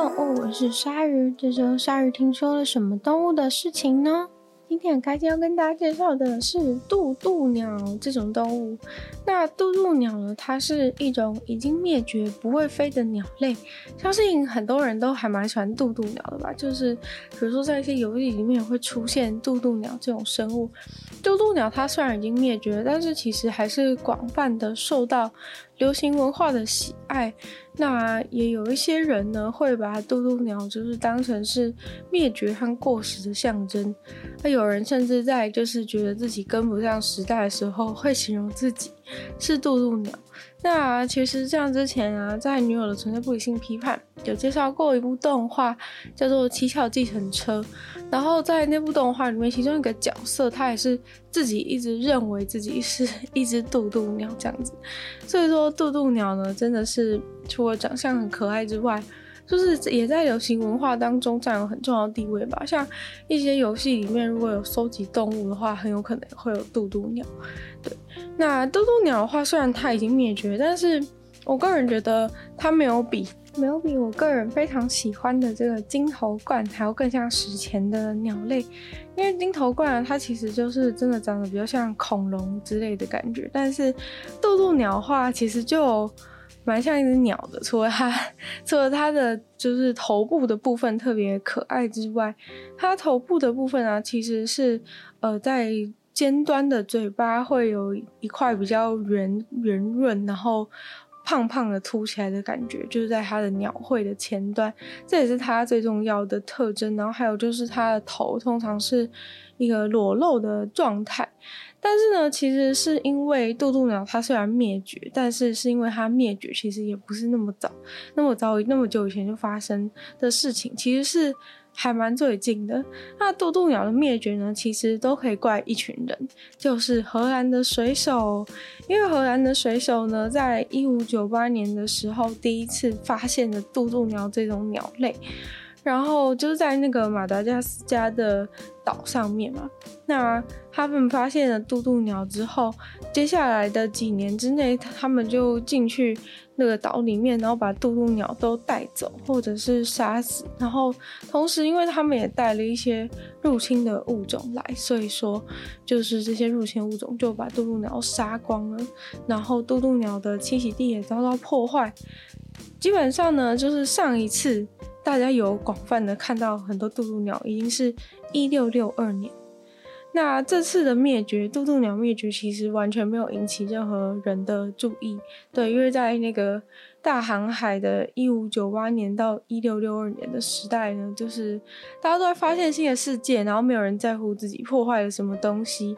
动物，我是鲨鱼。这周鲨鱼听说了什么动物的事情呢？今天很开心要跟大家介绍的是渡渡鸟这种动物。那渡渡鸟呢，它是一种已经灭绝、不会飞的鸟类。相信很多人都还蛮喜欢渡渡鸟的吧？就是比如说在一些游戏里面会出现渡渡鸟这种生物。渡渡鸟它虽然已经灭绝，但是其实还是广泛的受到流行文化的喜爱。那也有一些人呢，会把渡渡鸟就是当成是灭绝和过时的象征。那有人甚至在就是觉得自己跟不上时代的时候，会形容自己是渡渡鸟。那其实这样之前啊，在《女友的存在不理性批判》有介绍过一部动画，叫做《七巧计程车》。然后在那部动画里面，其中一个角色，他也是自己一直认为自己是 一只渡渡鸟这样子。所以说，渡渡鸟呢，真的是除了长相很可爱之外，就是也在流行文化当中占有很重要的地位吧。像一些游戏里面，如果有收集动物的话，很有可能会有渡渡鸟。对，那渡渡鸟的话，虽然它已经灭绝，但是我个人觉得它没有比没有比我个人非常喜欢的这个金头冠还要更像史前的鸟类，因为金头冠它其实就是真的长得比较像恐龙之类的感觉，但是渡渡鸟的话，其实就蛮像一只鸟的，除了它除了它的就是头部的部分特别可爱之外，它头部的部分啊，其实是呃在。尖端的嘴巴会有一块比较圆圆润，然后胖胖的凸起来的感觉，就是在它的鸟喙的前端，这也是它最重要的特征。然后还有就是它的头通常是一个裸露的状态，但是呢，其实是因为渡渡鸟它虽然灭绝，但是是因为它灭绝其实也不是那么早，那么早那么久以前就发生的事情，其实是。还蛮最近的。那渡渡鸟的灭绝呢，其实都可以怪一群人，就是荷兰的水手。因为荷兰的水手呢，在一五九八年的时候，第一次发现了渡渡鸟这种鸟类。然后就是在那个马达加斯加的岛上面嘛，那他们发现了渡渡鸟之后，接下来的几年之内，他们就进去那个岛里面，然后把渡渡鸟都带走，或者是杀死。然后同时，因为他们也带了一些入侵的物种来，所以说就是这些入侵物种就把渡渡鸟杀光了，然后渡渡鸟的栖息地也遭到破坏。基本上呢，就是上一次。大家有广泛的看到很多渡渡鸟，已经是一六六二年。那这次的灭绝，渡渡鸟灭绝其实完全没有引起任何人的注意，对，因为在那个大航海的一五九八年到一六六二年的时代呢，就是大家都在发现新的世界，然后没有人在乎自己破坏了什么东西。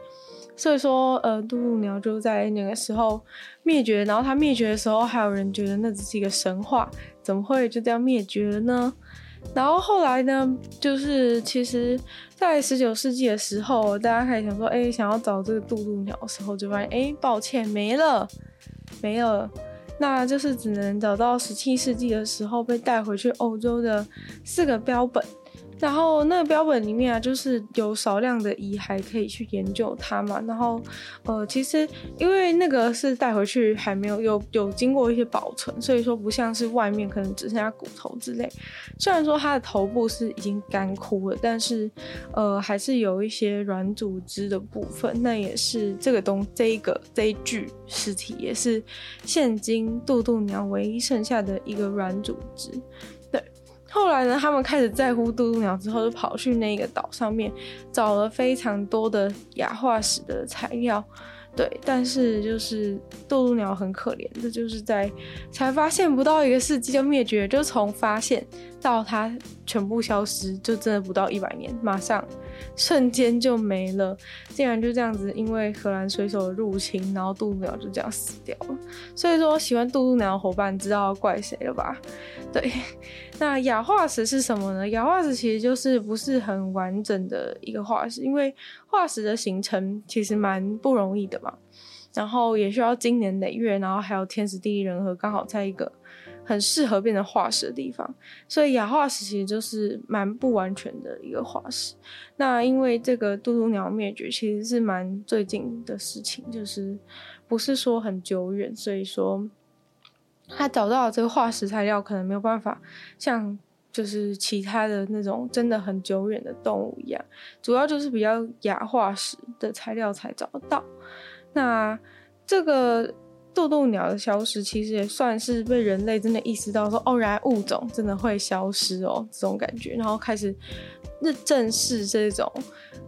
所以说，呃，渡渡鸟就在那个时候灭绝。然后它灭绝的时候，还有人觉得那只是一个神话，怎么会就这样灭绝了呢？然后后来呢，就是其实，在十九世纪的时候，大家开始想说，哎，想要找这个渡渡鸟的时候，就发现，哎，抱歉，没了，没了。那就是只能找到十七世纪的时候被带回去欧洲的四个标本。然后那个标本里面啊，就是有少量的遗骸可以去研究它嘛。然后，呃，其实因为那个是带回去还没有有有经过一些保存，所以说不像是外面可能只剩下骨头之类。虽然说它的头部是已经干枯了，但是呃还是有一些软组织的部分。那也是这个东这一个这一具尸体也是现今渡渡鸟唯一剩下的一个软组织。后来呢，他们开始在乎渡渡鸟之后，就跑去那个岛上面找了非常多的亚化石的材料，对，但是就是渡渡鸟很可怜，这就是在才发现不到一个世纪就灭绝，就从发现到它全部消失，就真的不到一百年，马上。瞬间就没了，竟然就这样子，因为荷兰水手的入侵，然后渡渡鸟就这样死掉了。所以说，喜欢渡渡鸟的伙伴知道要怪谁了吧？对，那亚化石是什么呢？亚化石其实就是不是很完整的一个化石，因为化石的形成其实蛮不容易的嘛，然后也需要经年累月，然后还有天时地利人和，刚好在一个。很适合变成化石的地方，所以亚化石其实就是蛮不完全的一个化石。那因为这个渡渡鸟灭绝其实是蛮最近的事情，就是不是说很久远，所以说他找到这个化石材料可能没有办法像就是其他的那种真的很久远的动物一样，主要就是比较亚化石的材料才找得到。那这个渡渡鸟的消失，其实也算是被人类真的意识到说，哦，原来物种真的会消失哦，这种感觉，然后开始正视这种。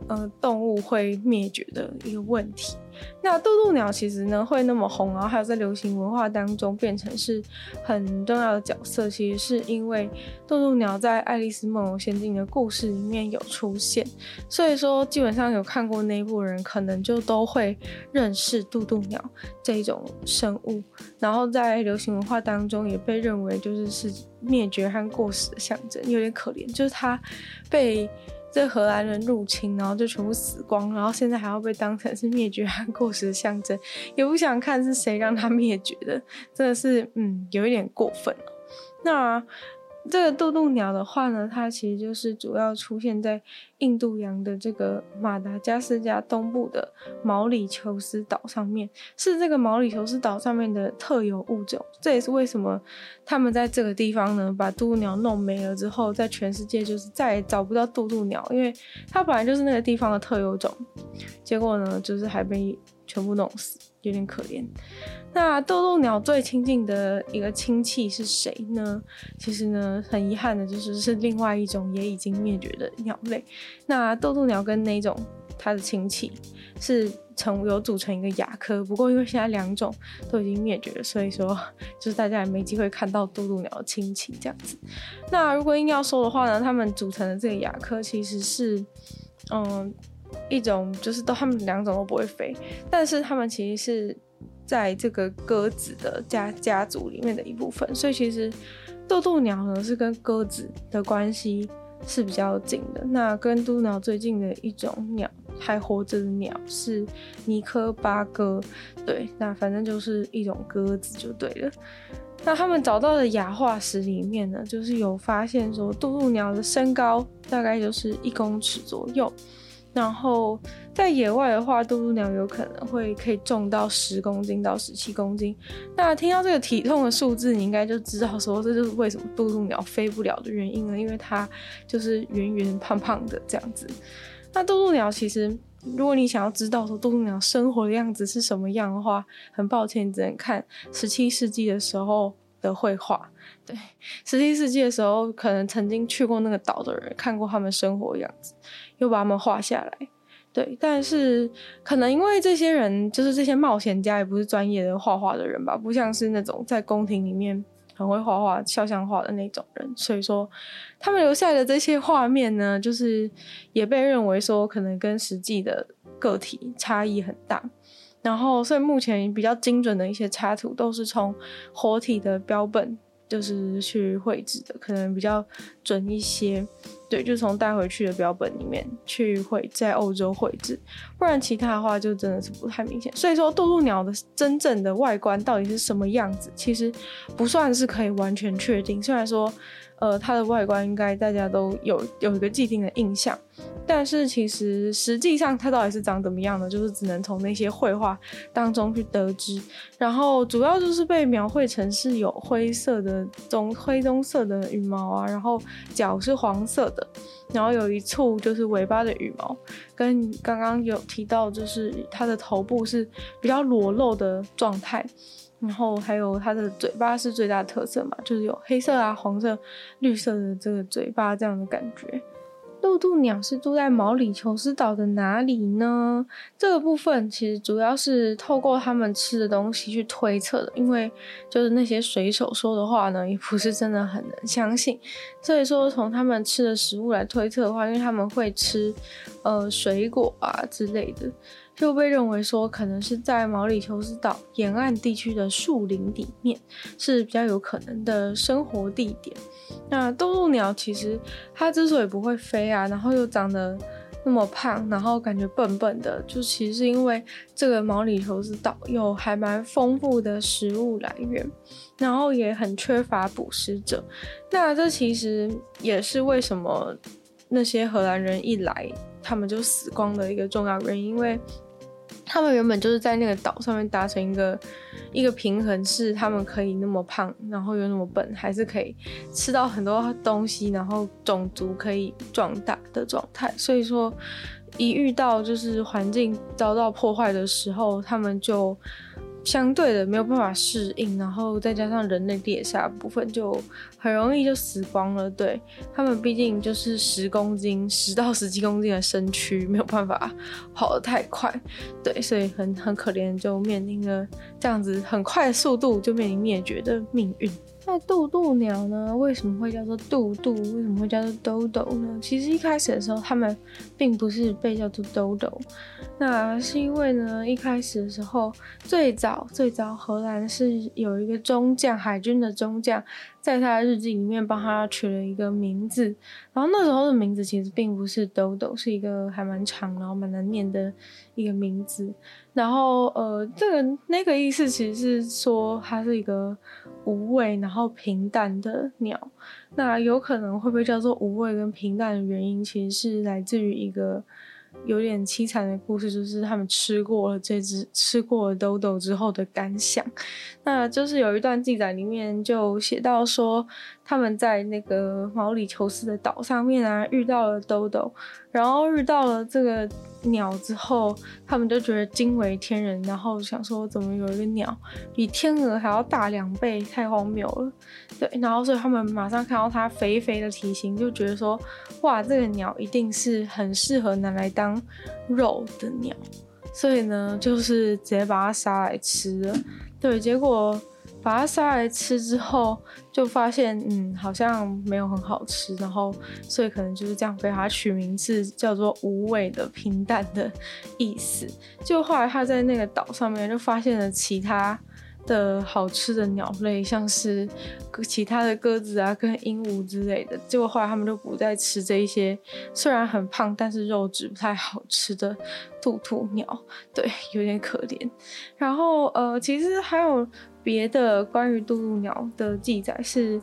呃，动物会灭绝的一个问题。那渡渡鸟其实呢会那么红，然后还有在流行文化当中变成是很重要的角色，其实是因为渡渡鸟在《爱丽丝梦游仙境》的故事里面有出现，所以说基本上有看过那一部人，可能就都会认识渡渡鸟这一种生物。然后在流行文化当中也被认为就是是灭绝和过时的象征，有点可怜，就是它被。这荷兰人入侵，然后就全部死光，然后现在还要被当成是灭绝和过时的象征，也不想看是谁让他灭绝的，真的是嗯，有一点过分。那。这个渡渡鸟的话呢，它其实就是主要出现在印度洋的这个马达加斯加东部的毛里求斯岛上面，是这个毛里求斯岛上面的特有物种。这也是为什么他们在这个地方呢，把渡渡鸟弄没了之后，在全世界就是再也找不到渡渡鸟，因为它本来就是那个地方的特有种，结果呢，就是还被全部弄死，有点可怜。那渡渡鸟最亲近的一个亲戚是谁呢？其实呢，很遗憾的就是是另外一种也已经灭绝的鸟类。那渡渡鸟跟那种它的亲戚是成有组成一个亚科，不过因为现在两种都已经灭绝了，所以说就是大家也没机会看到渡渡鸟的亲戚这样子。那如果硬要说的话呢，他们组成的这个亚科其实是嗯一种就是都他们两种都不会飞，但是他们其实是。在这个鸽子的家家族里面的一部分，所以其实渡渡鸟呢是跟鸽子的关系是比较近的。那跟渡渡鸟最近的一种鸟还活着的鸟是尼科巴鸽，对，那反正就是一种鸽子就对了。那他们找到的牙化石里面呢，就是有发现说渡渡鸟的身高大概就是一公尺左右。然后在野外的话，渡渡鸟有可能会可以重到十公斤到十七公斤。那听到这个体重的数字，你应该就知道说，这就是为什么渡渡鸟飞不了的原因了，因为它就是圆圆胖胖的这样子。那渡渡鸟其实，如果你想要知道说渡渡鸟生活的样子是什么样的话，很抱歉，只能看十七世纪的时候的绘画。对，十七世纪的时候，可能曾经去过那个岛的人看过他们生活的样子。又把他们画下来，对，但是可能因为这些人就是这些冒险家，也不是专业的画画的人吧，不像是那种在宫廷里面很会画画、肖像画的那种人，所以说他们留下的这些画面呢，就是也被认为说可能跟实际的个体差异很大，然后所以目前比较精准的一些插图都是从活体的标本就是去绘制的，可能比较准一些。对，就从带回去的标本里面去绘，在欧洲绘制，不然其他的话就真的是不太明显。所以说，渡渡鸟的真正的外观到底是什么样子，其实不算是可以完全确定。虽然说，呃，它的外观应该大家都有有一个既定的印象。但是其实实际上它到底是长怎么样的，就是只能从那些绘画当中去得知。然后主要就是被描绘成是有灰色的棕灰棕色的羽毛啊，然后脚是黄色的，然后有一簇就是尾巴的羽毛，跟刚刚有提到就是它的头部是比较裸露的状态，然后还有它的嘴巴是最大的特色嘛，就是有黑色啊、黄色、绿色的这个嘴巴这样的感觉。露渡鸟是住在毛里求斯岛的哪里呢？这个部分其实主要是透过他们吃的东西去推测的，因为就是那些水手说的话呢，也不是真的很能相信。所以说，从他们吃的食物来推测的话，因为他们会吃呃水果啊之类的。就被认为说，可能是在毛里求斯岛沿岸地区的树林里面是比较有可能的生活地点。那渡渡鸟其实它之所以不会飞啊，然后又长得那么胖，然后感觉笨笨的，就其实是因为这个毛里求斯岛有还蛮丰富的食物来源，然后也很缺乏捕食者。那这其实也是为什么那些荷兰人一来，他们就死光的一个重要原因，因为。他们原本就是在那个岛上面达成一个一个平衡，是他们可以那么胖，然后又那么笨，还是可以吃到很多东西，然后种族可以壮大的状态。所以说，一遇到就是环境遭到破坏的时候，他们就。相对的没有办法适应，然后再加上人类猎杀部分，就很容易就死光了。对，他们毕竟就是十公斤，十到十几公斤的身躯，没有办法 跑得太快。对，所以很很可怜，就面临了这样子很快的速度就面临灭绝的命运。那渡渡鸟呢？为什么会叫做渡渡？为什么会叫做兜兜呢？其实一开始的时候，他们并不是被叫做兜兜，那是因为呢，一开始的时候，最早最早荷兰是有一个中将，海军的中将。在他的日记里面帮他取了一个名字，然后那时候的名字其实并不是兜兜，是一个还蛮长然后蛮难念的一个名字。然后呃，这个那个意思其实是说它是一个无畏然后平淡的鸟。那有可能会被叫做无畏跟平淡的原因，其实是来自于一个。有点凄惨的故事，就是他们吃过了这只吃过了兜兜之后的感想。那就是有一段记载里面就写到说，他们在那个毛里求斯的岛上面啊，遇到了兜兜，然后遇到了这个鸟之后，他们就觉得惊为天人，然后想说怎么有一个鸟比天鹅还要大两倍，太荒谬了。对，然后所以他们马上看到它肥肥的体型，就觉得说，哇，这个鸟一定是很适合拿来当肉的鸟，所以呢，就是直接把它杀来吃了。对，结果。把它杀来吃之后，就发现嗯，好像没有很好吃，然后所以可能就是这样被它取名字叫做无味的平淡的意思。就后来他在那个岛上面就发现了其他的好吃的鸟类，像是其他的鸽子啊跟鹦鹉之类的。结果后来他们就不再吃这一些虽然很胖，但是肉质不太好吃的渡渡鸟，对，有点可怜。然后呃，其实还有。别的关于渡渡鸟的记载是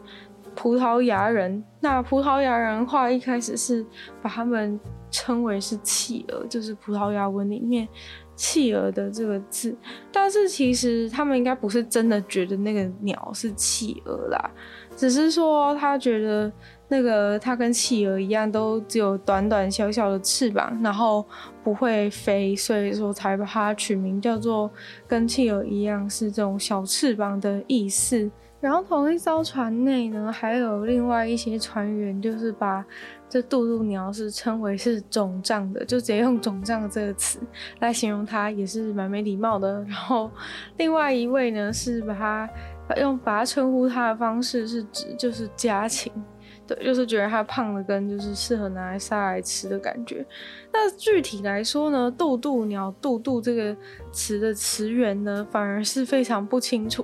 葡萄牙人。那葡萄牙人话一开始是把他们称为是企鹅，就是葡萄牙文里面企鹅的这个字。但是其实他们应该不是真的觉得那个鸟是企鹅啦，只是说他觉得。那个它跟企鹅一样，都只有短短小小的翅膀，然后不会飞，所以说才把它取名叫做跟企鹅一样是这种小翅膀的意思。然后同一艘船内呢，还有另外一些船员，就是把这渡渡鸟是称为是肿胀的，就直接用肿胀这个词来形容它，也是蛮没礼貌的。然后另外一位呢，是把它用把它称呼它的方式是指就是家禽。对，就是觉得它胖的跟就是适合拿来杀来吃的感觉。那具体来说呢，渡渡鸟“渡渡”这个词的词源呢，反而是非常不清楚。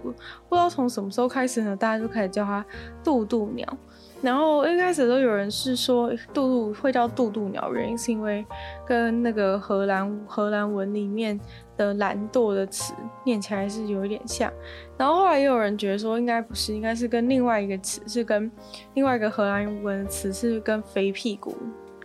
不知道从什么时候开始呢，大家就开始叫它“渡渡鸟”。然后一开始都有人是说“渡渡”会叫“渡渡鸟”，原因是因为跟那个荷兰荷兰文里面。的懒惰的词念起来是有一点像，然后后来也有人觉得说应该不是，应该是跟另外一个词是跟另外一个荷兰文的词是跟肥屁股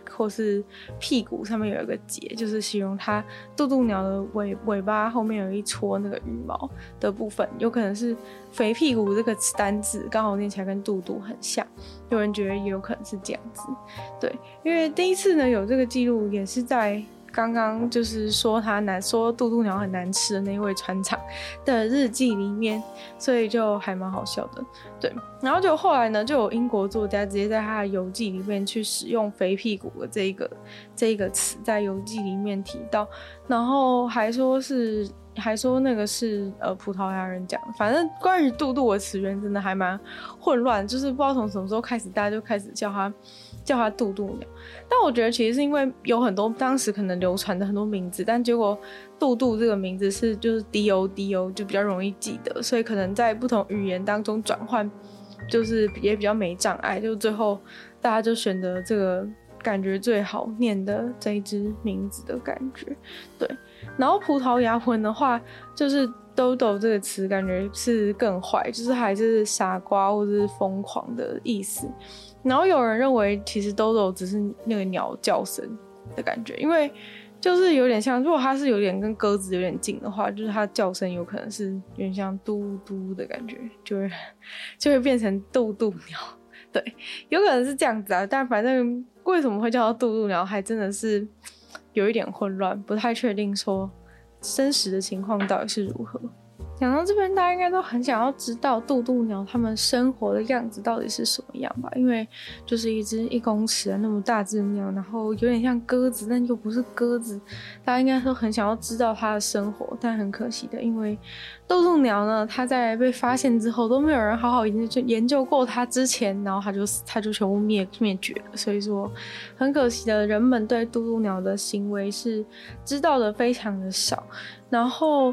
或是屁股上面有一个结，就是形容它渡渡鸟的尾尾巴后面有一撮那个羽毛的部分，有可能是肥屁股这个词单字刚好念起来跟渡渡很像，有人觉得也有可能是这样子，对，因为第一次呢有这个记录也是在。刚刚就是说他难说渡渡鸟很难吃的那位船长的日记里面，所以就还蛮好笑的。对，然后就后来呢，就有英国作家直接在他的游记里面去使用“肥屁股”的这一个这一个词，在游记里面提到，然后还说是还说那个是呃葡萄牙人讲。反正关于渡渡的词源真的还蛮混乱，就是不知道从什么时候开始，大家就开始叫他。叫它渡渡鸟，但我觉得其实是因为有很多当时可能流传的很多名字，但结果渡渡这个名字是就是 D O D O 就比较容易记得，所以可能在不同语言当中转换就是也比较没障碍，就最后大家就选择这个感觉最好念的这一只名字的感觉。对，然后葡萄牙文的话，就是兜兜这个词感觉是更坏，就是还是傻瓜或者是疯狂的意思。然后有人认为，其实兜兜只是那个鸟叫声的感觉，因为就是有点像，如果它是有点跟鸽子有点近的话，就是它叫声有可能是有点像嘟嘟的感觉，就会就会变成渡渡鸟。对，有可能是这样子啊。但反正为什么会叫做渡渡鸟，还真的是有一点混乱，不太确定说真实的情况到底是如何。讲到这边，大家应该都很想要知道渡渡鸟它们生活的样子到底是什么样吧？因为就是一只一公尺的那么大只鸟，然后有点像鸽子，但又不是鸽子，大家应该都很想要知道它的生活。但很可惜的，因为渡渡鸟呢，它在被发现之后都没有人好好研究研究过它之前，然后它就它就全部灭灭绝了。所以说，很可惜的，人们对渡渡鸟的行为是知道的非常的少，然后。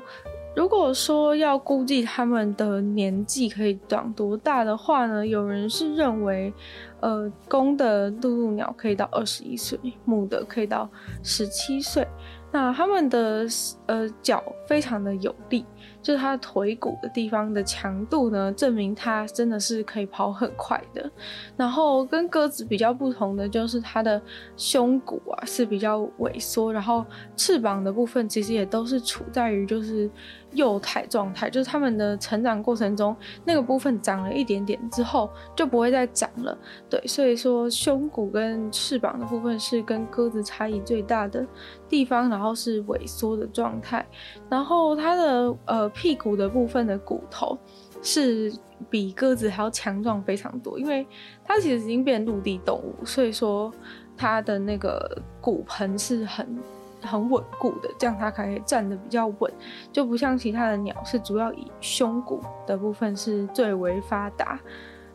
如果说要估计他们的年纪可以长多大的话呢，有人是认为，呃，公的渡渡鸟可以到二十一岁，母的可以到十七岁。那他们的呃脚非常的有力。就是它腿骨的地方的强度呢，证明它真的是可以跑很快的。然后跟鸽子比较不同的就是它的胸骨啊是比较萎缩，然后翅膀的部分其实也都是处在于就是幼态状态，就是它们的成长过程中那个部分长了一点点之后就不会再长了。对，所以说胸骨跟翅膀的部分是跟鸽子差异最大的地方，然后是萎缩的状。态然后它的呃。屁股的部分的骨头是比鸽子还要强壮非常多，因为它其实已经变陆地动物，所以说它的那个骨盆是很很稳固的，这样它可以站得比较稳，就不像其他的鸟是主要以胸骨的部分是最为发达。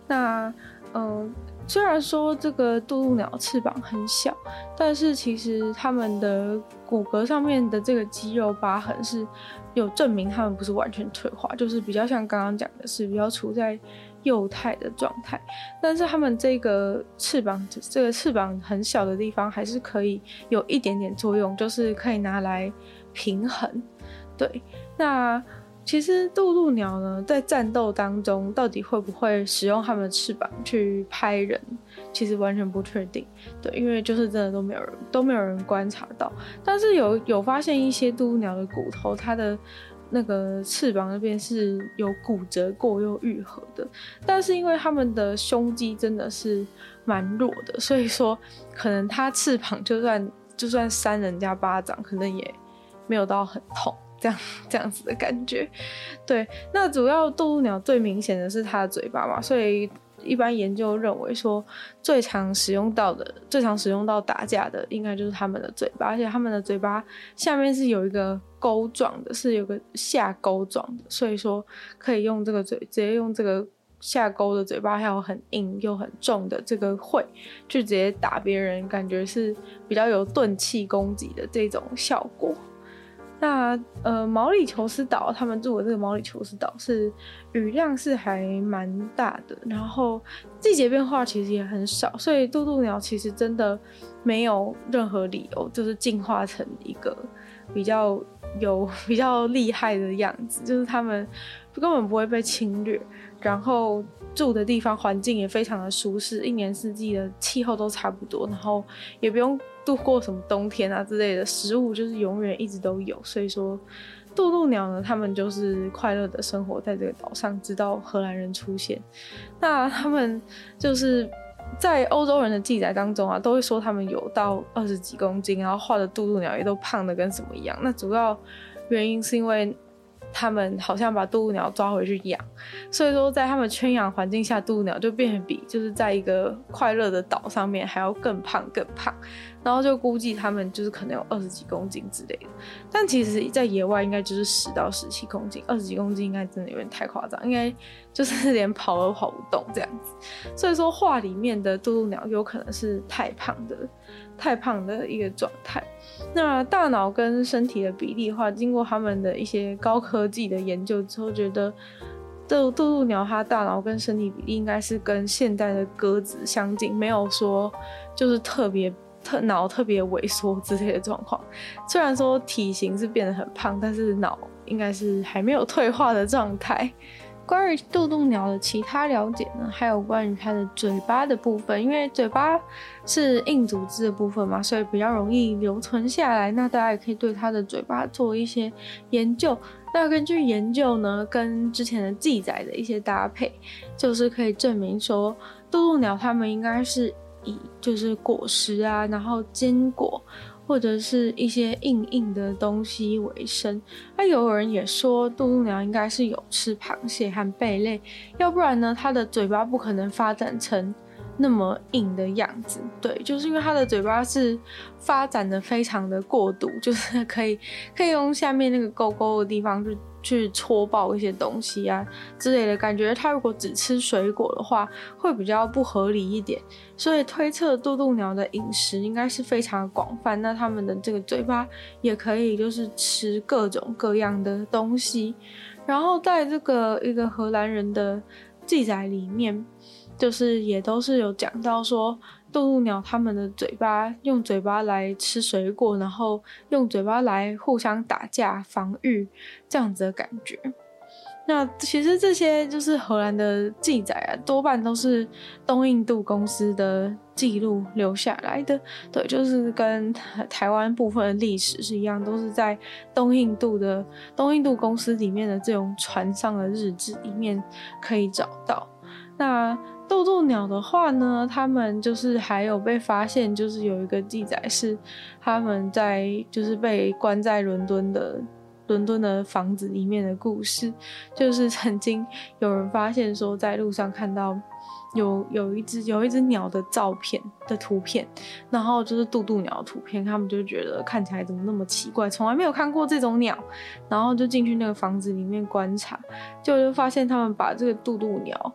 那嗯。虽然说这个渡渡鸟翅膀很小，但是其实它们的骨骼上面的这个肌肉疤痕是有证明它们不是完全退化，就是比较像刚刚讲的是比较处在幼态的状态。但是它们这个翅膀，这个翅膀很小的地方还是可以有一点点作用，就是可以拿来平衡。对，那。其实渡渡鸟呢，在战斗当中到底会不会使用它们的翅膀去拍人，其实完全不确定。对，因为就是真的都没有人都没有人观察到。但是有有发现一些渡渡鸟的骨头，它的那个翅膀那边是有骨折过又愈合的。但是因为它们的胸肌真的是蛮弱的，所以说可能它翅膀就算就算扇人家巴掌，可能也没有到很痛。这样这样子的感觉，对。那主要渡渡鸟最明显的是它的嘴巴嘛，所以一般研究认为说，最常使用到的、最常使用到打架的，应该就是它们的嘴巴，而且它们的嘴巴下面是有一个钩状的，是有个下钩状的，所以说可以用这个嘴，直接用这个下钩的嘴巴，还有很硬又很重的这个喙，去直接打别人，感觉是比较有钝器攻击的这种效果。那呃，毛里求斯岛他们住的这个毛里求斯岛是雨量是还蛮大的，然后季节变化其实也很少，所以渡渡鸟其实真的没有任何理由就是进化成一个比较有 比较厉害的样子，就是他们根本不会被侵略，然后住的地方环境也非常的舒适，一年四季的气候都差不多，然后也不用。度过什么冬天啊之类的，食物就是永远一直都有，所以说渡渡鸟呢，他们就是快乐的生活在这个岛上，直到荷兰人出现。那他们就是在欧洲人的记载当中啊，都会说他们有到二十几公斤，然后画的渡渡鸟也都胖的跟什么一样。那主要原因是因为。他们好像把渡渡鸟抓回去养，所以说在他们圈养环境下，渡渡鸟就变得比就是在一个快乐的岛上面还要更胖更胖，然后就估计他们就是可能有二十几公斤之类的，但其实在野外应该就是十到十七公斤，二十几公斤应该真的有点太夸张，应该就是连跑都跑不动这样子，所以说画里面的渡渡鸟有可能是太胖的。太胖的一个状态。那大脑跟身体的比例的话，经过他们的一些高科技的研究之后，觉得渡渡鸟它大脑跟身体比例应该是跟现代的鸽子相近，没有说就是特别特脑特别萎缩之类的状况。虽然说体型是变得很胖，但是脑应该是还没有退化的状态。关于渡渡鸟的其他了解呢，还有关于它的嘴巴的部分，因为嘴巴是硬组织的部分嘛，所以比较容易留存下来。那大家也可以对它的嘴巴做一些研究。那根据研究呢，跟之前的记载的一些搭配，就是可以证明说，渡渡鸟它们应该是以就是果实啊，然后坚果。或者是一些硬硬的东西为生，那有人也说渡渡鸟应该是有吃螃蟹和贝类，要不然呢，它的嘴巴不可能发展成那么硬的样子。对，就是因为它的嘴巴是发展的非常的过度，就是可以可以用下面那个勾勾的地方去。去戳爆一些东西啊之类的感觉，它如果只吃水果的话，会比较不合理一点。所以推测渡渡鸟的饮食应该是非常广泛，那它们的这个嘴巴也可以就是吃各种各样的东西。然后在这个一个荷兰人的记载里面，就是也都是有讲到说。渡渡鸟它们的嘴巴用嘴巴来吃水果，然后用嘴巴来互相打架防御，这样子的感觉。那其实这些就是荷兰的记载啊，多半都是东印度公司的记录留下来的。对，就是跟台湾部分的历史是一样，都是在东印度的东印度公司里面的这种船上的日志里面可以找到。那渡渡鸟的话呢，他们就是还有被发现，就是有一个记载是他们在就是被关在伦敦的伦敦的房子里面的故事，就是曾经有人发现说在路上看到有有一只有一只鸟的照片的图片，然后就是渡渡鸟图片，他们就觉得看起来怎么那么奇怪，从来没有看过这种鸟，然后就进去那个房子里面观察，就就发现他们把这个渡渡鸟。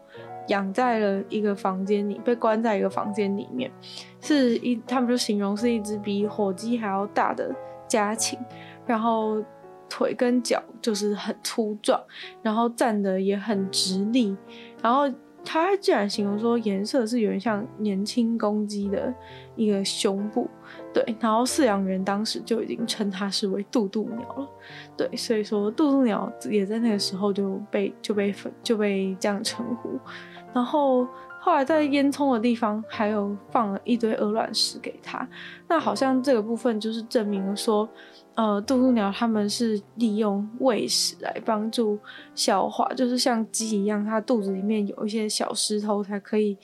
养在了一个房间里，被关在一个房间里面，是一，他们就形容是一只比火鸡还要大的家禽，然后腿跟脚就是很粗壮，然后站得也很直立，然后他竟然形容说颜色是有点像年轻公鸡的一个胸部，对，然后饲养员当时就已经称它是为渡渡鸟了，对，所以说渡渡鸟也在那个时候就被就被就被这样称呼。然后后来在烟囱的地方还有放了一堆鹅卵石给他，那好像这个部分就是证明说，呃，渡渡鸟他们是利用喂食来帮助消化，就是像鸡一样，它肚子里面有一些小石头才可以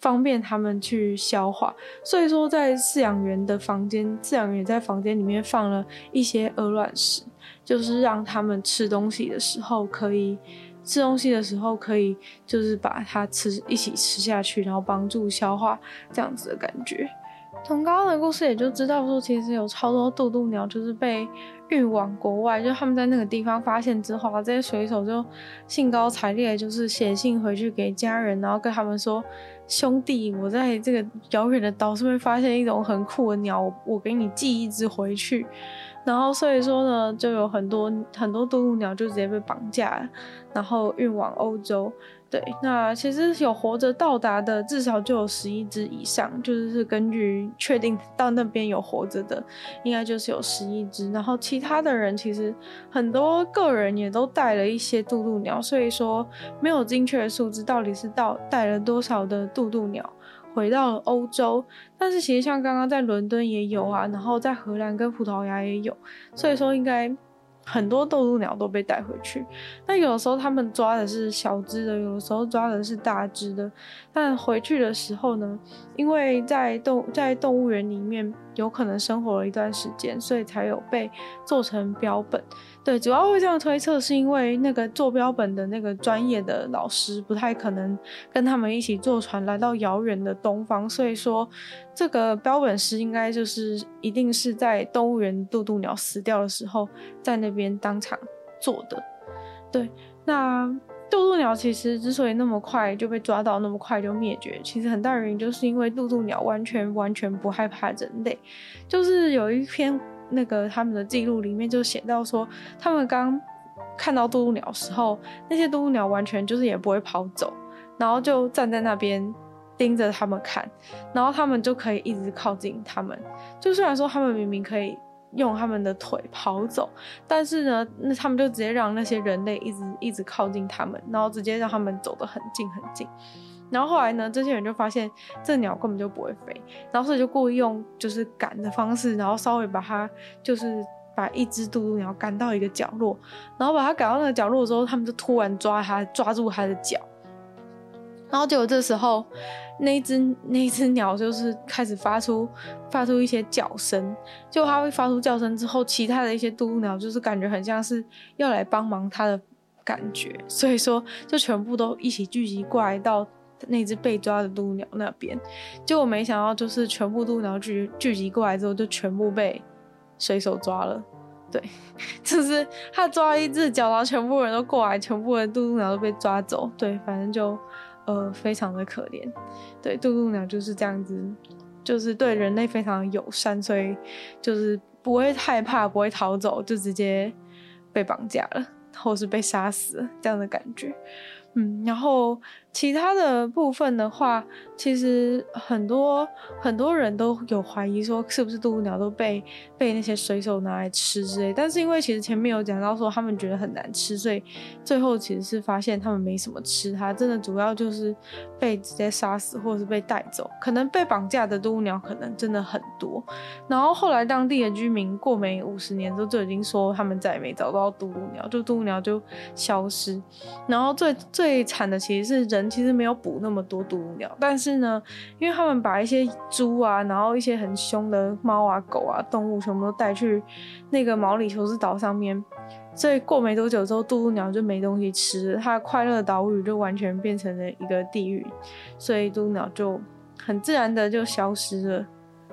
方便他们去消化。所以说，在饲养员的房间，饲养员在房间里面放了一些鹅卵石，就是让他们吃东西的时候可以。吃东西的时候，可以就是把它吃一起吃下去，然后帮助消化这样子的感觉。从刚刚的故事也就知道说，其实有超多渡渡鸟就是被运往国外，就他们在那个地方发现之后，这些水手就兴高采烈，就是写信回去给家人，然后跟他们说：“兄弟，我在这个遥远的岛上面发现一种很酷的鸟，我我给你寄一只回去。”然后所以说呢，就有很多很多渡渡鸟就直接被绑架，然后运往欧洲。对，那其实有活着到达的至少就有十一只以上，就是是根据确定到那边有活着的，应该就是有十一只。然后其他的人其实很多个人也都带了一些渡渡鸟，所以说没有精确的数字，到底是到带了多少的渡渡鸟。回到了欧洲，但是其实像刚刚在伦敦也有啊，然后在荷兰跟葡萄牙也有，所以说应该。很多渡渡鸟都被带回去，那有的时候他们抓的是小只的，有的时候抓的是大只的。但回去的时候呢，因为在动在动物园里面有可能生活了一段时间，所以才有被做成标本。对，主要会这样推测，是因为那个做标本的那个专业的老师不太可能跟他们一起坐船来到遥远的东方，所以说这个标本师应该就是一定是在动物园渡渡鸟死掉的时候在那边当场做的。对，那渡渡鸟其实之所以那么快就被抓到，那么快就灭绝，其实很大原因就是因为渡渡鸟完全完全不害怕人类，就是有一篇。那个他们的记录里面就写到说，他们刚看到渡渡鸟时候，那些渡渡鸟完全就是也不会跑走，然后就站在那边盯着他们看，然后他们就可以一直靠近他们。就虽然说他们明明可以用他们的腿跑走，但是呢，那他们就直接让那些人类一直一直靠近他们，然后直接让他们走得很近很近。然后后来呢，这些人就发现这鸟根本就不会飞，然后所以就故意用就是赶的方式，然后稍微把它就是把一只渡渡鸟赶到一个角落，然后把它赶到那个角落之后，他们就突然抓它，抓住它的脚。然后结果这时候，那一只那一只鸟就是开始发出发出一些叫声，就它会发出叫声之后，其他的一些渡渡鸟就是感觉很像是要来帮忙它的感觉，所以说就全部都一起聚集过来到那只被抓的渡渡鸟那边。结果没想到，就是全部渡渡鸟聚聚集过来之后，就全部被水手抓了。对，就是他抓一只脚，然后全部人都过来，全部的渡渡鸟都被抓走。对，反正就。呃，非常的可怜，对，渡渡鸟就是这样子，就是对人类非常友善，所以就是不会害怕，不会逃走，就直接被绑架了，或是被杀死了这样的感觉。嗯，然后其他的部分的话，其实很多很多人都有怀疑说，是不是渡渡鸟都被被那些水手拿来吃之类。但是因为其实前面有讲到说他们觉得很难吃，所以最后其实是发现他们没什么吃它，真的主要就是被直接杀死或者是被带走。可能被绑架的渡渡鸟可能真的很多。然后后来当地的居民过没五十年之后就已经说他们再也没找到渡渡鸟，就渡渡鸟就消失。然后最最最惨的其实是人，其实没有捕那么多渡渡鸟，但是呢，因为他们把一些猪啊，然后一些很凶的猫啊、狗啊、动物全部都带去那个毛里求斯岛上面，所以过没多久之后，渡渡鸟就没东西吃，它的快乐岛屿就完全变成了一个地狱，所以渡渡鸟就很自然的就消失了。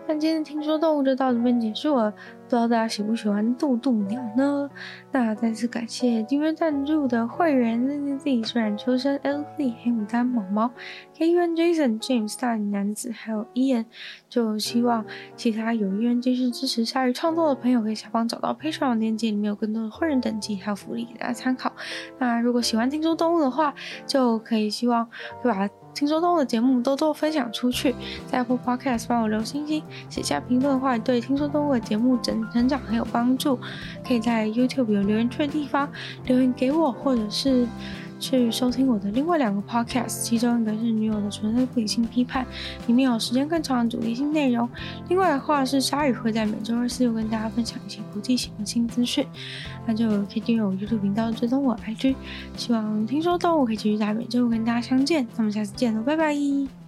那今天听说动物就到这边结束了，不知道大家喜不喜欢渡渡鸟呢？那再次感谢订阅赞助的会员：ZZZ、虽然秋生、LZ、黑牡丹、毛毛、KUN、Jason、James、大龄男子，还有 Ian。就希望其他有意愿继续支持鲨鱼创作的朋友，可以下方找到 Patreon 链接，里面有更多的会员等级还有福利给大家参考。那如果喜欢听说动物的话，就可以希望会把。听说动物的节目多多分享出去，在播 Podcast 帮我留星星，写下评论的话，对听说动物的节目整成长很有帮助。可以在 YouTube 有留言区的地方留言给我，或者是去收听我的另外两个 Podcast，其中一个是女友的纯粹不理性批判，里面有时间更长的主题性内容。另外的话是鲨鱼会在每周二、四又跟大家分享一些国际新闻新资讯，那就可以订阅我 YouTube 频道，追踪我 IG。希望听说动物可以继续在每周五跟大家相见，那么下次见喽，拜拜。